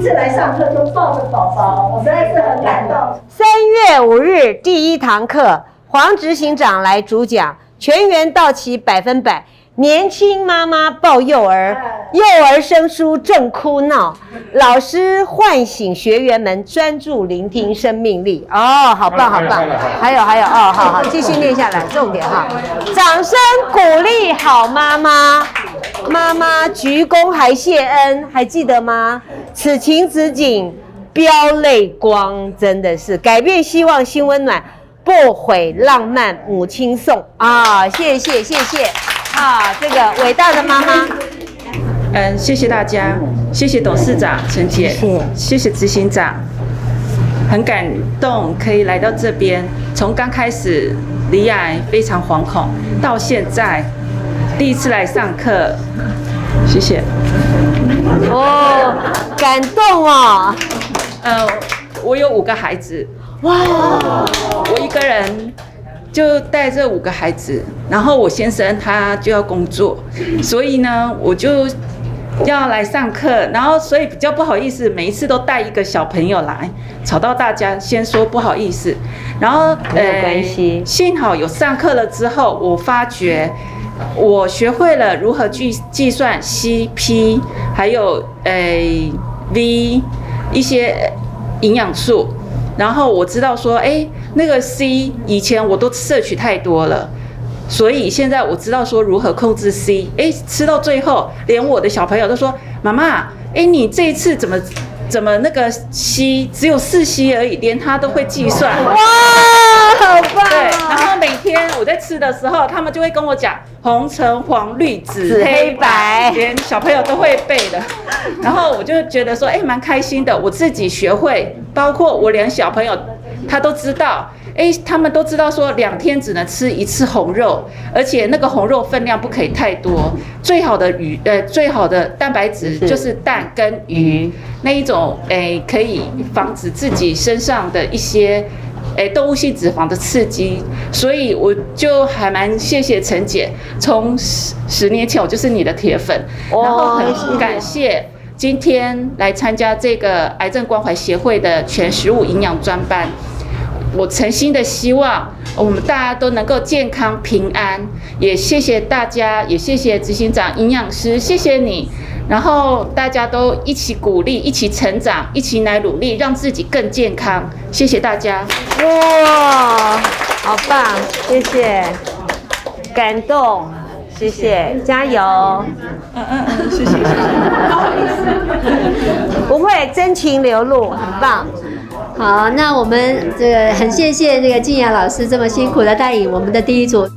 次来上课就抱着宝宝，我实在是很感动。三月五日第一堂课，黄执行长来主讲，全员到齐百分百。年轻妈妈抱幼儿，幼儿生疏正哭闹，老师唤醒学员们专注聆听生命力。哦，好棒好棒！还有还有哦，好好继续念下来，重点哈，掌声鼓励好妈妈，妈妈鞠躬还谢恩，还记得吗？此情此景飙泪光，真的是改变希望新温暖，不悔浪漫母亲颂啊！谢谢谢谢。啊，这个伟大的妈妈，嗯，谢谢大家，谢谢董事长陈姐，谢谢执行长，很感动可以来到这边。从刚开始离癌非常惶恐，到现在第一次来上课，谢谢。哦，感动哦。呃，我有五个孩子，哇，我一个人。就带这五个孩子，然后我先生他就要工作，所以呢，我就要来上课，然后所以比较不好意思，每一次都带一个小朋友来，吵到大家，先说不好意思。然后呃，幸好有上课了之后，我发觉我学会了如何计计算 C P，还有诶 V 一些营养素。然后我知道说，哎，那个 C 以前我都摄取太多了，所以现在我知道说如何控制 C。哎，吃到最后，连我的小朋友都说，妈妈，哎，你这一次怎么？怎么那个 C 只有四 C 而已，连他都会计算。哇，好棒！对，然后每天我在吃的时候，他们就会跟我讲红橙黄绿紫黑白，连小朋友都会背的。然后我就觉得说，哎，蛮开心的。我自己学会，包括我连小朋友他都知道。哎，他们都知道说两天只能吃一次红肉，而且那个红肉分量不可以太多。最好的鱼，呃，最好的蛋白质就是蛋跟鱼那一种，哎，可以防止自己身上的一些，哎，动物性脂肪的刺激。所以我就还蛮谢谢陈姐，从十十年前我就是你的铁粉，然后很感谢今天来参加这个癌症关怀协会的全食物营养专班。我诚心的希望我们大家都能够健康平安，也谢谢大家，也谢谢执行长、营养师，谢谢你。然后大家都一起鼓励，一起成长，一起来努力，让自己更健康。谢谢大家。哇，好棒，谢谢，感动，谢谢，加油。嗯嗯嗯，谢谢谢谢，不好意思，不会，真情流露，很棒。好，那我们这个很谢谢这个静雅老师这么辛苦的带领我们的第一组。